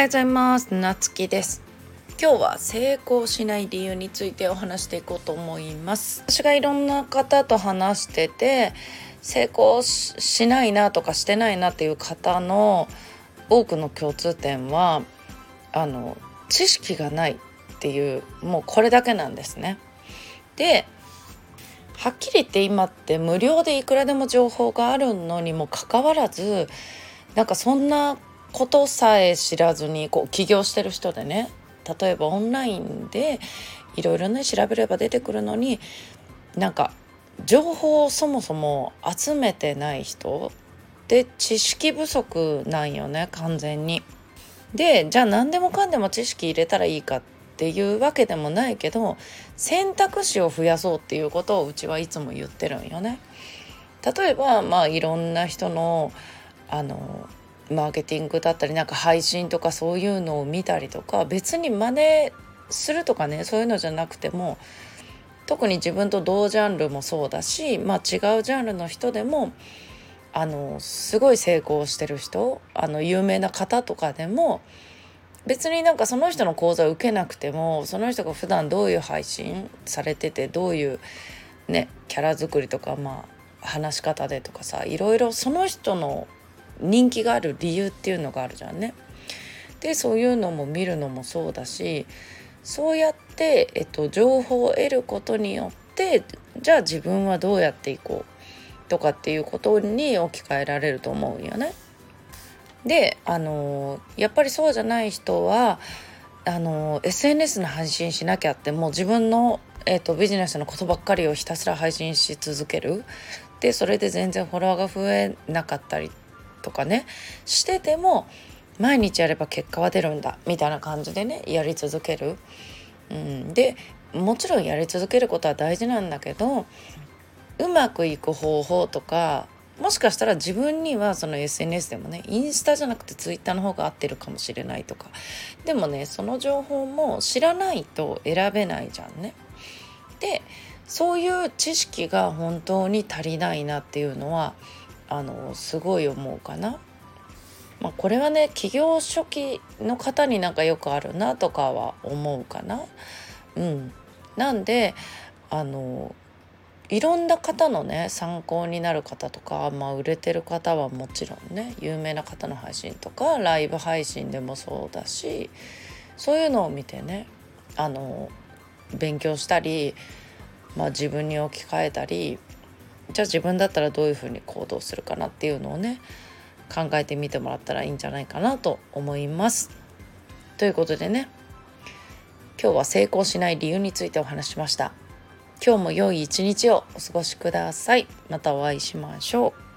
はようございます。なつきです。今日は成功しない理由についてお話していこうと思います。私がいろんな方と話してて成功しないなとかしてないなっていう方の多くの共通点はあの知識がないっていうもうこれだけなんですね。ではっきり言って今って無料でいくらでも情報があるのにもかかわらずなんかそんなことさえ知らずにこう起業してる人でね例えばオンラインでいろいろね調べれば出てくるのになんか情報をそもそも集めてない人で知識不足なんよね完全に。でじゃあ何でもかんでも知識入れたらいいかっていうわけでもないけど選択肢を増やそうっていうことをうちはいつも言ってるんよね。例えばまあいろんな人のあのマーケティングだったりなんか配信とかそういうのを見たりとか別に真似するとかねそういうのじゃなくても特に自分と同ジャンルもそうだし、まあ、違うジャンルの人でもあのすごい成功してる人あの有名な方とかでも別になんかその人の講座を受けなくてもその人が普段どういう配信されててどういうねキャラ作りとかまあ話し方でとかさいろいろその人の人気がある理由っていうのがあるじゃんね。でそういうのも見るのもそうだしそうやって、えっと、情報を得ることによってじゃあ自分はどうやっていこうとかっていうことに置き換えられると思うよね。であのやっぱりそうじゃない人はあの SNS の配信しなきゃってもう自分の、えーと、ビジネスのことばっかりをひたすら配信し続けるでそれで全然フォロワーが増えなかったりとかねしてても毎日やれば結果は出るんだみたいな感じでねやり続ける。うん、でもちろんやり続けることは大事なんだけどうまくいく方法とかもしかしたら自分にはその SNS でもねインスタじゃなくてツイッターの方が合ってるかもしれないとかでもねその情報も知らないと選べないじゃんね。でそういう知識が本当に足りないなっていうのはあのすごい思うかな。まあ、これはね企業初期の方になんかよくあるなとかは思うかな。うん、なんであのいろんな方のね参考になる方とか、まあ、売れてる方はもちろんね有名な方の配信とかライブ配信でもそうだしそういうのを見てねあの勉強したり、まあ、自分に置き換えたりじゃあ自分だったらどういうふうに行動するかなっていうのをね考えてみてもらったらいいんじゃないかなと思います。ということでね今日は成功しない理由についてお話しました。今日も良い一日をお過ごしください。またお会いしましょう。